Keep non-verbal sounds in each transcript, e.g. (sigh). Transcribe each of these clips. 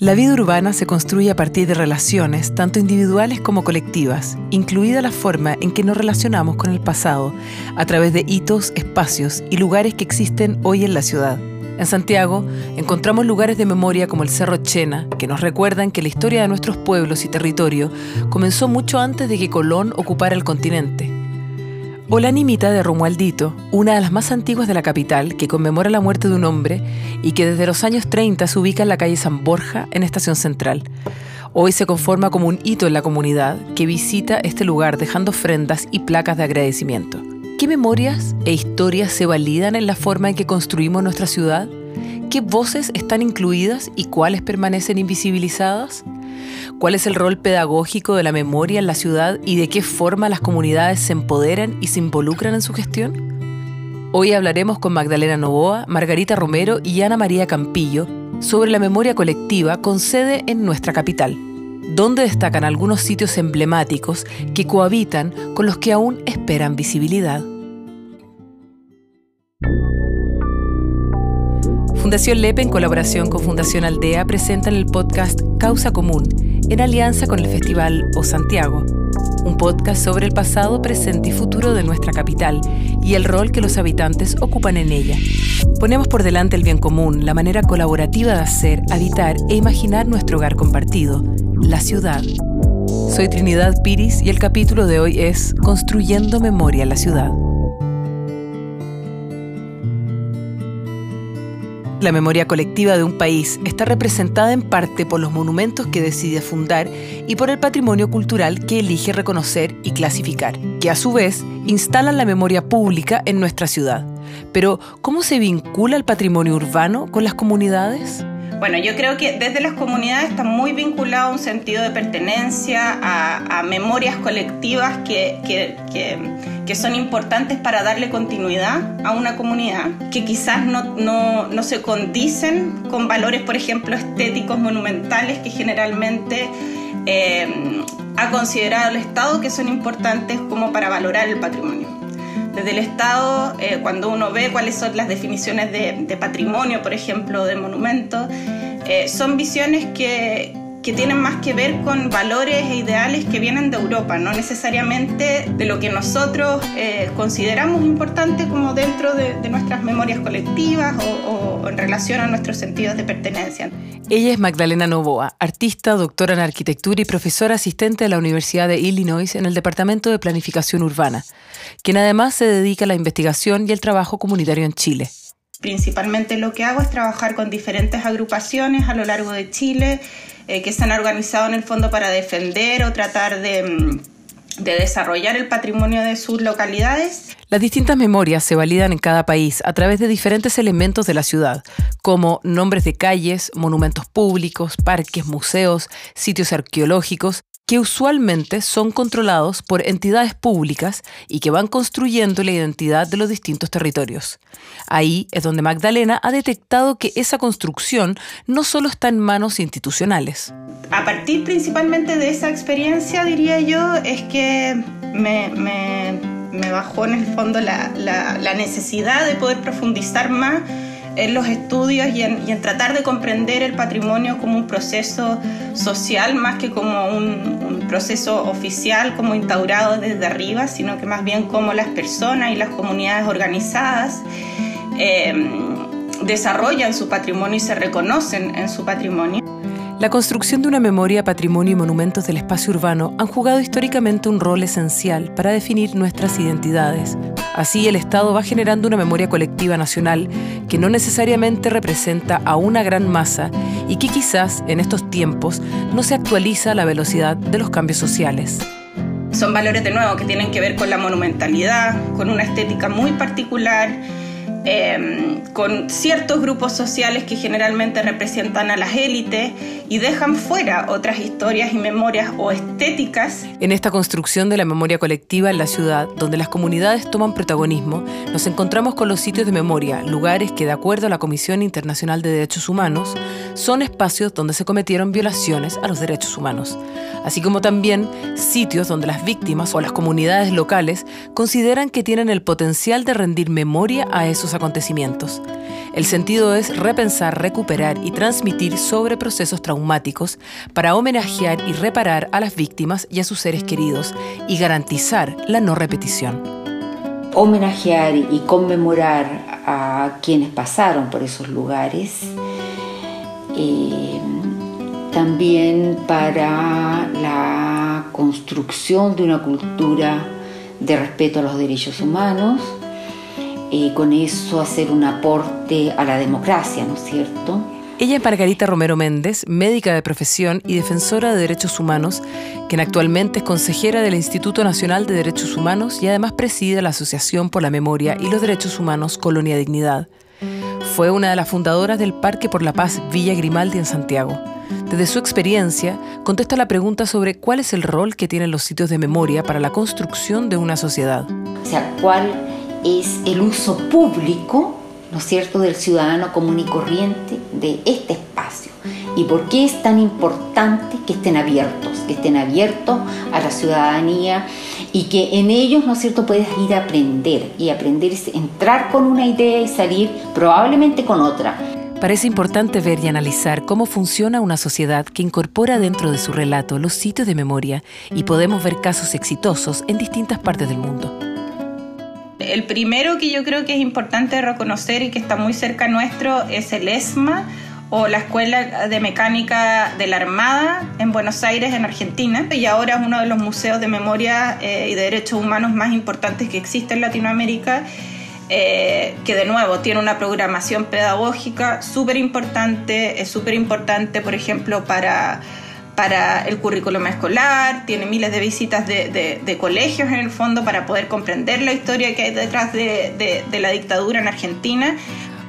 La vida urbana se construye a partir de relaciones, tanto individuales como colectivas, incluida la forma en que nos relacionamos con el pasado, a través de hitos, espacios y lugares que existen hoy en la ciudad. En Santiago encontramos lugares de memoria como el Cerro Chena, que nos recuerdan que la historia de nuestros pueblos y territorio comenzó mucho antes de que Colón ocupara el continente o la Nimita de Romualdito, una de las más antiguas de la capital, que conmemora la muerte de un hombre y que desde los años 30 se ubica en la calle San Borja, en Estación Central. Hoy se conforma como un hito en la comunidad que visita este lugar dejando ofrendas y placas de agradecimiento. ¿Qué memorias e historias se validan en la forma en que construimos nuestra ciudad? ¿Qué voces están incluidas y cuáles permanecen invisibilizadas? ¿Cuál es el rol pedagógico de la memoria en la ciudad y de qué forma las comunidades se empoderan y se involucran en su gestión? Hoy hablaremos con Magdalena Novoa, Margarita Romero y Ana María Campillo sobre la memoria colectiva con sede en nuestra capital, donde destacan algunos sitios emblemáticos que cohabitan con los que aún esperan visibilidad. Fundación Lepe, en colaboración con Fundación Aldea, presentan el podcast Causa Común, en alianza con el Festival O Santiago, un podcast sobre el pasado, presente y futuro de nuestra capital y el rol que los habitantes ocupan en ella. Ponemos por delante el bien común, la manera colaborativa de hacer, habitar e imaginar nuestro hogar compartido, la ciudad. Soy Trinidad Piris y el capítulo de hoy es Construyendo Memoria en la Ciudad. La memoria colectiva de un país está representada en parte por los monumentos que decide fundar y por el patrimonio cultural que elige reconocer y clasificar, que a su vez instalan la memoria pública en nuestra ciudad. Pero, ¿cómo se vincula el patrimonio urbano con las comunidades? Bueno, yo creo que desde las comunidades está muy vinculado a un sentido de pertenencia, a, memorias colectivas que, que, que son importantes para darle continuidad a una comunidad, que quizás no, no, no se condicen con valores, por ejemplo, estéticos monumentales que generalmente eh, ha considerado el Estado que son importantes como para valorar el patrimonio. Desde el Estado, eh, cuando uno ve cuáles son las definiciones de, patrimonio, por ejemplo, de monumento, eh, son visiones que, que tienen más que ver con valores e ideales que vienen de Europa, no necesariamente de lo que nosotros eh, consideramos importante como dentro de, nuestras memorias colectivas o, en relación a nuestros sentidos de pertenencia. Ella es Magdalena Novoa, artista, doctora en arquitectura y profesora asistente de la Universidad de Illinois en el Departamento de Planificación Urbana, quien además se dedica a la investigación y el trabajo comunitario en Chile. Principalmente lo que hago es trabajar con diferentes agrupaciones a lo largo de Chile eh, que se han organizado en el fondo para defender o tratar de, mm, de desarrollar el patrimonio de sus localidades. Las distintas memorias se validan en cada país a través de diferentes elementos de la ciudad, como nombres de calles, monumentos públicos, parques, museos, sitios arqueológicos que usualmente son controlados por entidades públicas y que van construyendo la identidad de los distintos territorios. Ahí es donde Magdalena ha detectado que esa construcción no solo está en manos institucionales. A partir principalmente de esa experiencia, diría yo, es que me, bajó en el fondo la, necesidad de poder profundizar más en los estudios y en, tratar de comprender el patrimonio como un proceso social más que como un, proceso oficial, como instaurado desde arriba, sino que más bien como las personas y las comunidades organizadas eh, desarrollan su patrimonio y se reconocen en su patrimonio. La construcción de una memoria, patrimonio y monumentos del espacio urbano han jugado históricamente un rol esencial para definir nuestras identidades. Así, el Estado va generando una memoria colectiva nacional que no necesariamente representa a una gran masa y que quizás en estos tiempos no se actualiza a la velocidad de los cambios sociales. Son valores de nuevo que tienen que ver con la monumentalidad, con una estética muy particular Em, con ciertos grupos sociales que generalmente representan a las élites y dejan fuera otras historias y memorias o estéticas. En esta construcción de la memoria colectiva en la ciudad, donde las comunidades toman protagonismo, nos encontramos con los sitios de memoria, lugares que de acuerdo a la Comisión Internacional de Derechos Humanos, son espacios donde se cometieron violaciones a los derechos humanos, así como también sitios donde las víctimas o las comunidades locales consideran que tienen el potencial de rendir memoria a esos acontecimientos. El sentido es repensar, recuperar y transmitir sobre procesos traumáticos para homenajear y reparar a las víctimas y a sus seres queridos y garantizar la no repetición. Homenajear y conmemorar a quienes pasaron por esos lugares. Eh, también para la construcción de una cultura de respeto a los derechos humanos y con eso hacer un aporte a la democracia, ¿no es cierto? Ella es Margarita Romero Méndez, médica de profesión y defensora de derechos humanos, quien actualmente es consejera del Instituto Nacional de Derechos Humanos y además preside la Asociación por la Memoria y los Derechos Humanos Colonia Dignidad. Fue una de las fundadoras del Parque por la Paz Villa Grimaldi en Santiago. Desde su experiencia, contesta la pregunta sobre cuál es el rol que tienen los sitios de memoria para la construcción de una sociedad. O sea, cuál es el uso público, ¿no es cierto?, del ciudadano común y corriente de este espacio. ¿Y por qué es tan importante que estén abiertos, que estén abiertos a la ciudadanía y que en ellos, ¿no es cierto?, puedas ir a aprender y aprender es entrar con una idea y salir probablemente con otra. Parece importante ver y analizar cómo funciona una sociedad que incorpora dentro de su relato los sitios de memoria y podemos ver casos exitosos en distintas partes del mundo. El primero que yo creo que es importante reconocer y que está muy cerca nuestro es el ESMA o la Escuela de Mecánica de la Armada en Buenos Aires, en Argentina, y ahora es uno de los museos de memoria eh, y de derechos humanos más importantes que existe en Latinoamérica, eh, que de nuevo tiene una programación pedagógica súper importante, es súper importante, por ejemplo, para para el currículum escolar, tiene miles de visitas de, colegios en el fondo para poder comprender la historia que hay detrás de, la dictadura en Argentina.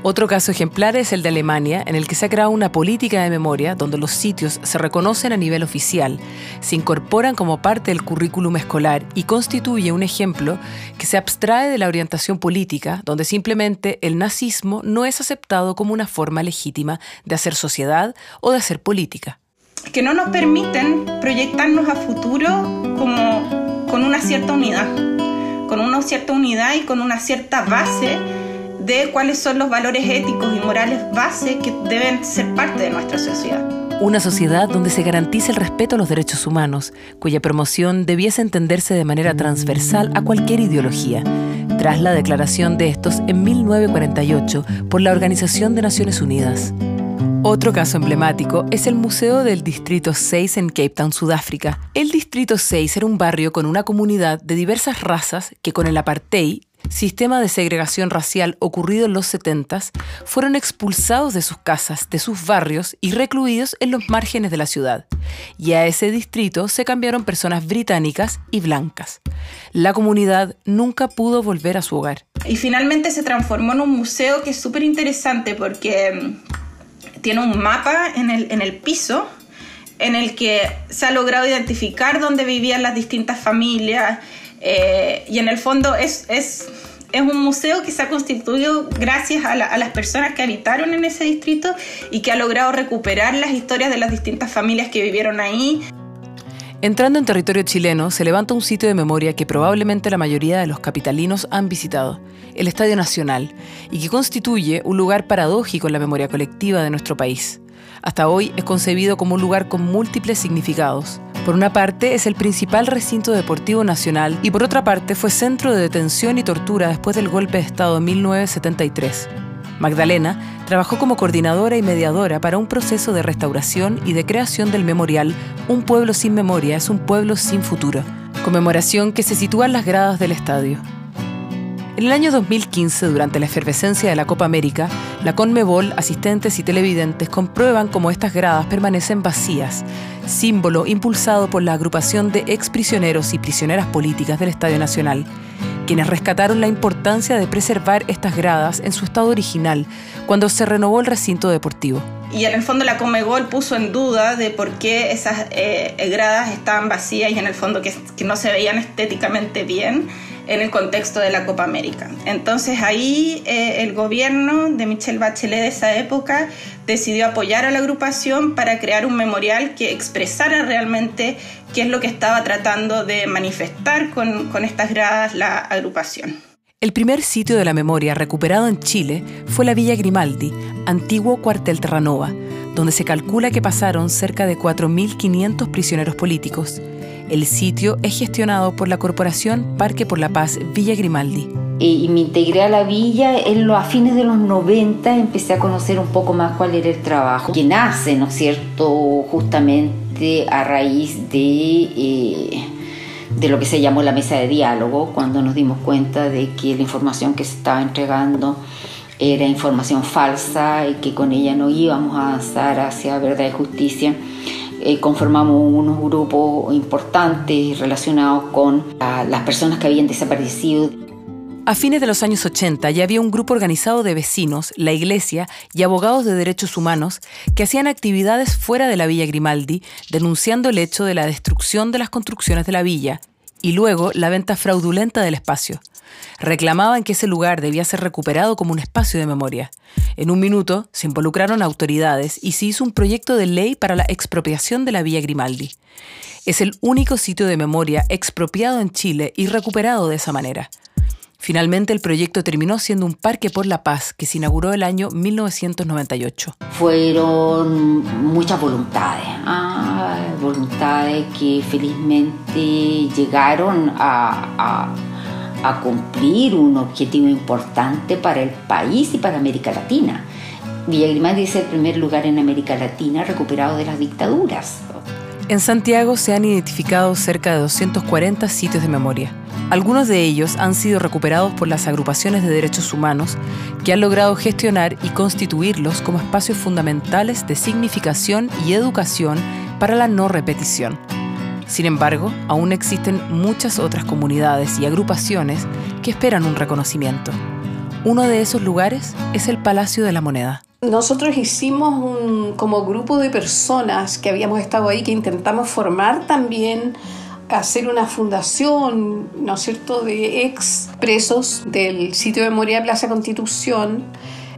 Otro caso ejemplar es el de Alemania, en el que se ha creado una política de memoria donde los sitios se reconocen a nivel oficial, se incorporan como parte del currículum escolar y constituye un ejemplo que se abstrae de la orientación política, donde simplemente el nazismo no es aceptado como una forma legítima de hacer sociedad o de hacer política que no nos permiten proyectarnos a futuro como con una cierta unidad, con una cierta unidad y con una cierta base de cuáles son los valores éticos y morales base que deben ser parte de nuestra sociedad. Una sociedad donde se garantice el respeto a los derechos humanos, cuya promoción debiese entenderse de manera transversal a cualquier ideología, tras la declaración de estos en 1948 por la Organización de Naciones Unidas. Otro caso emblemático es el Museo del Distrito 6 en Cape Town, Sudáfrica. El Distrito 6 era un barrio con una comunidad de diversas razas que con el apartheid, sistema de segregación racial ocurrido en los 70, fueron expulsados de sus casas, de sus barrios y recluidos en los márgenes de la ciudad. Y a ese distrito se cambiaron personas británicas y blancas. La comunidad nunca pudo volver a su hogar. Y finalmente se transformó en un museo que es súper interesante porque tiene un mapa en el, en el piso en el que se ha logrado identificar dónde vivían las distintas familias eh, y en el fondo es, es, es, un museo que se ha constituido gracias a, a, las personas que habitaron en ese distrito y que ha logrado recuperar las historias de las distintas familias que vivieron ahí. Entrando en territorio chileno, se levanta un sitio de memoria que probablemente la mayoría de los capitalinos han visitado, el Estadio Nacional, y que constituye un lugar paradójico en la memoria colectiva de nuestro país. Hasta hoy es concebido como un lugar con múltiples significados. Por una parte, es el principal recinto deportivo nacional y por otra parte fue centro de detención y tortura después del golpe de Estado de 1973. Magdalena trabajó como coordinadora y mediadora para un proceso de restauración y de creación del memorial Un pueblo sin memoria es un pueblo sin futuro, conmemoración que se sitúa en las gradas del estadio. En el año 2015, durante la efervescencia de la Copa América, la Conmebol, asistentes y televidentes comprueban cómo estas gradas permanecen vacías, símbolo impulsado por la agrupación de exprisioneros y prisioneras políticas del Estadio Nacional, quienes rescataron la importancia de preservar estas gradas en su estado original cuando se renovó el recinto deportivo. Y en el fondo la Comegol puso en duda de por qué esas eh, gradas estaban vacías y en el fondo que no se veían estéticamente bien en el contexto de la Copa América. Entonces ahí eh, el gobierno de Michelle Bachelet de esa época decidió apoyar a la agrupación para crear un memorial que expresara realmente qué es lo que estaba tratando de manifestar con, con estas gradas la agrupación. El primer sitio de la memoria recuperado en Chile fue la Villa Grimaldi, antiguo cuartel Terranova, donde se calcula que pasaron cerca de 4.500 prisioneros políticos. El sitio es gestionado por la Corporación Parque por la Paz Villa Grimaldi. Y me integré a la villa en los, a fines de los 90, empecé a conocer un poco más cuál era el trabajo, que nace, ¿no es cierto?, justamente a raíz de... Eh, de lo que se llamó la mesa de diálogo, cuando nos dimos cuenta de que la información que se estaba entregando era información falsa y que con ella no íbamos a avanzar hacia verdad y justicia. Eh, conformamos unos grupos importantes relacionados con las personas que habían desaparecido. A fines de los años 80 ya había un grupo organizado de vecinos, la iglesia y abogados de derechos humanos que hacían actividades fuera de la Villa Grimaldi, denunciando el hecho de la destrucción de las construcciones de la villa y luego la venta fraudulenta del espacio. Reclamaban que ese lugar debía ser recuperado como un espacio de memoria. En un minuto se involucraron autoridades y se hizo un proyecto de ley para la expropiación de la Villa Grimaldi. Es el único sitio de memoria expropiado en Chile y recuperado de esa manera. Finalmente el proyecto terminó siendo un parque por la paz que se inauguró el año 1998. Fueron muchas voluntades, ah, voluntades que felizmente llegaron a, a cumplir un objetivo importante para el país y para América Latina. Villa Grimaldi es el primer lugar en América Latina recuperado de las dictaduras. En Santiago se han identificado cerca de 240 sitios de memoria. Algunos de ellos han sido recuperados por las agrupaciones de derechos humanos que han logrado gestionar y constituirlos como espacios fundamentales de significación y educación para la no repetición. Sin embargo, aún existen muchas otras comunidades y agrupaciones que esperan un reconocimiento. Uno de esos lugares es el Palacio de la Moneda. Nosotros hicimos un como grupo de personas que habíamos estado ahí que intentamos formar también hacer una fundación, ¿no es cierto?, de ex presos del sitio de memoria Plaza Constitución.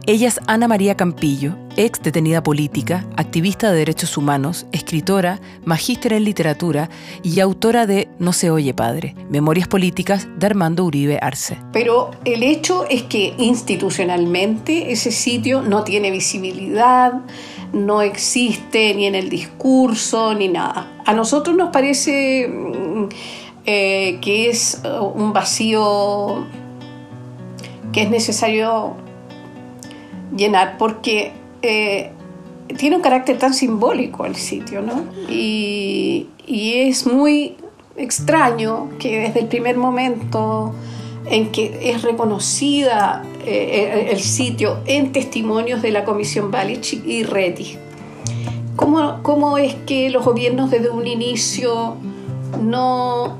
Ella es Ana María Campillo, ex detenida política, activista de derechos humanos, escritora, magíster en literatura y autora de No se oye padre, Memorias Políticas de Armando Uribe Arce. Pero el hecho es que institucionalmente ese sitio no tiene visibilidad, no existe ni en el discurso ni nada. A nosotros nos parece mm, eh, que es uh, un vacío que es necesario llenar porque eh, tiene un carácter tan simbólico el sitio, ¿no? Y, es muy extraño que desde el primer momento en que es reconocida eh, el sitio en testimonios de la Comisión Balich y Reti. ¿Cómo, ¿Cómo, es que los gobiernos desde un inicio no,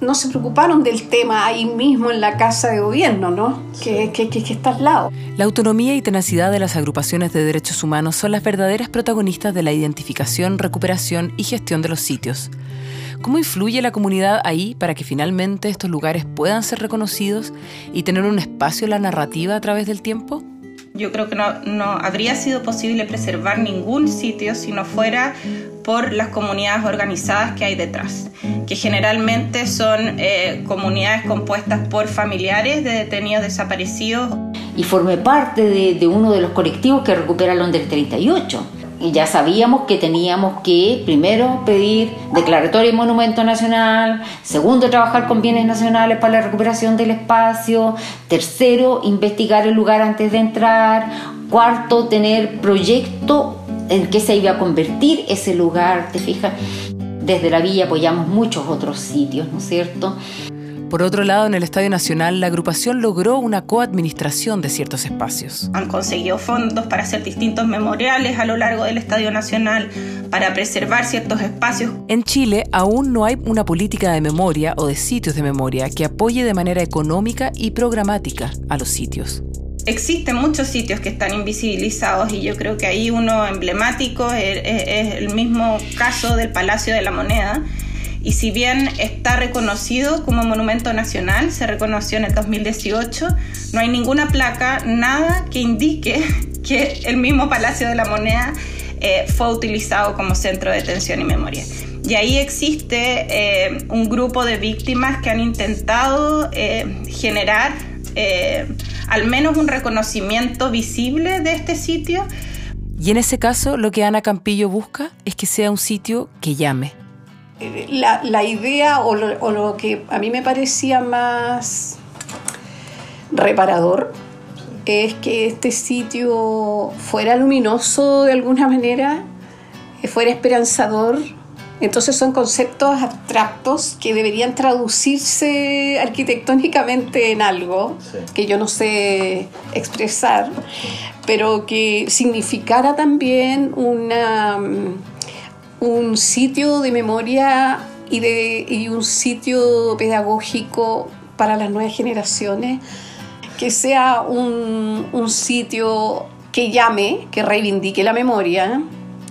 no se preocuparon del tema ahí mismo en la casa de gobierno, ¿no? Que, que, que, está al lado. La autonomía y tenacidad de las agrupaciones de derechos humanos son las verdaderas protagonistas de la identificación, recuperación y gestión de los sitios. ¿Cómo influye la comunidad ahí para que finalmente estos lugares puedan ser reconocidos y tener un espacio en la narrativa a través del tiempo? Yo creo que no, no habría sido posible preservar ningún sitio si no fuera por las comunidades organizadas que hay detrás, que generalmente son eh, comunidades compuestas por familiares de detenidos desaparecidos. Y formé parte de, de uno de los colectivos que recupera Londres 38 y ya sabíamos que teníamos que primero pedir declaratoria de monumento nacional, segundo trabajar con bienes nacionales para la recuperación del espacio, tercero investigar el lugar antes de entrar, cuarto tener proyecto en qué se iba a convertir ese lugar, te fijas. Desde la villa apoyamos muchos otros sitios, ¿no es cierto? Por otro lado, en el Estadio Nacional, la agrupación logró una coadministración de ciertos espacios. Han conseguido fondos para hacer distintos memoriales a lo largo del Estadio Nacional, para preservar ciertos espacios. En Chile aún no hay una política de memoria o de sitios de memoria que apoye de manera económica y programática a los sitios existen muchos sitios que están invisibilizados y yo creo que ahí uno emblemático es, el mismo caso del Palacio de la Moneda, y si bien está reconocido como monumento nacional, se reconoció en el 2018, no hay ninguna placa, nada que indique (laughs) que el mismo Palacio de la Moneda eh, fue utilizado como centro de detención y memoria. Y ahí existe eh, un grupo de víctimas que han intentado eh, generar al menos un reconocimiento visible de este sitio. Y en ese caso, lo que Ana Campillo busca es que sea un sitio que llame. La, idea o lo, que a mí me parecía más reparador es que este sitio fuera luminoso de alguna manera, fuera esperanzador. Entonces son conceptos abstractos que deberían traducirse arquitectónicamente en algo que yo no sé expresar, pero que significara también una, un sitio de memoria y, de, y un sitio pedagógico para las nuevas generaciones que sea un, un sitio que llame, que reivindique la memoria,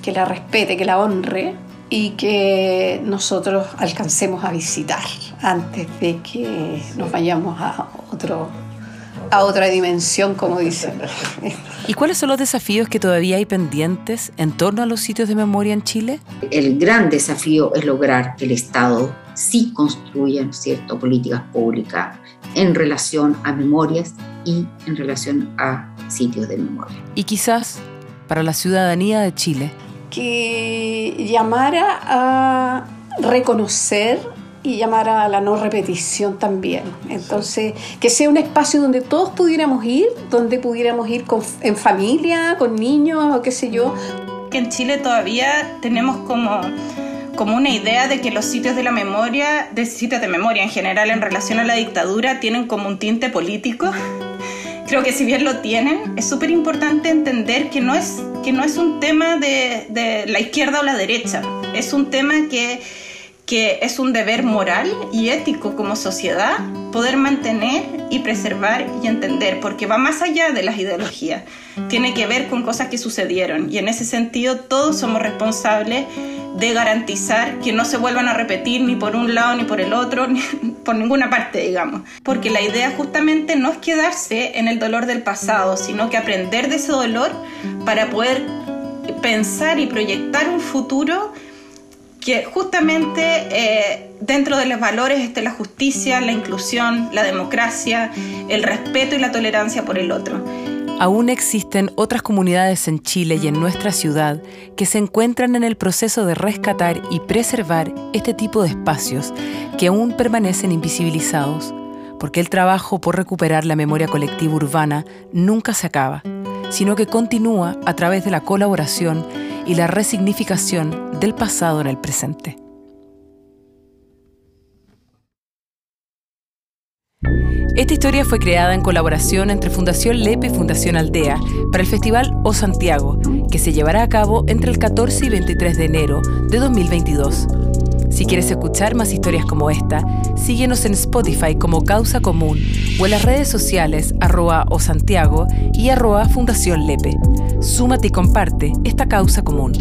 que la respete, que la honre y que nosotros alcancemos a visitar antes de que nos vayamos a otro a otra dimensión, como dicen. ¿Y cuáles son los desafíos que todavía hay pendientes en torno a los sitios de memoria en Chile? El gran desafío es lograr que el Estado sí construya, cierto?, políticas públicas en relación a memorias y en relación a sitios de memoria. Y quizás para la ciudadanía de Chile. Que llamara a reconocer y llamara a la no repetición también. Entonces, que sea un espacio donde todos pudiéramos ir, donde pudiéramos ir en familia, con niños o qué sé yo. Que en Chile todavía tenemos como como una idea de que los sitios de la memoria, de sitios de memoria en general en relación a la dictadura, tienen como un tinte político. Creo que si bien lo tienen, es súper importante entender que no, es, que no es un tema de, de la izquierda o la derecha, es un tema que que es un deber moral y ético como sociedad poder mantener y preservar y entender, porque va más allá de las ideologías, tiene que ver con cosas que sucedieron y en ese sentido todos somos responsables de garantizar que no se vuelvan a repetir ni por un lado ni por el otro, (laughs) ni por ninguna parte, digamos, porque la idea justamente no es quedarse en el dolor del pasado, sino que aprender de ese dolor para poder pensar y proyectar un futuro que justamente eh, dentro de los valores esté la justicia, la inclusión, la democracia, el respeto y la tolerancia por el otro. Aún existen otras comunidades en Chile y en nuestra ciudad que se encuentran en el proceso de rescatar y preservar este tipo de espacios que aún permanecen invisibilizados, porque el trabajo por recuperar la memoria colectiva urbana nunca se acaba, sino que continúa a través de la colaboración y la resignificación del pasado en el presente. Esta historia fue creada en colaboración entre Fundación Lepe y Fundación Aldea para el Festival O Santiago, que se llevará a cabo entre el 14 y 23 de enero de 2022. Si quieres escuchar más historias como esta, síguenos en Spotify como Causa Común o en las redes sociales arroba o Santiago y arroba Fundación Lepe. Súmate y comparte esta causa común.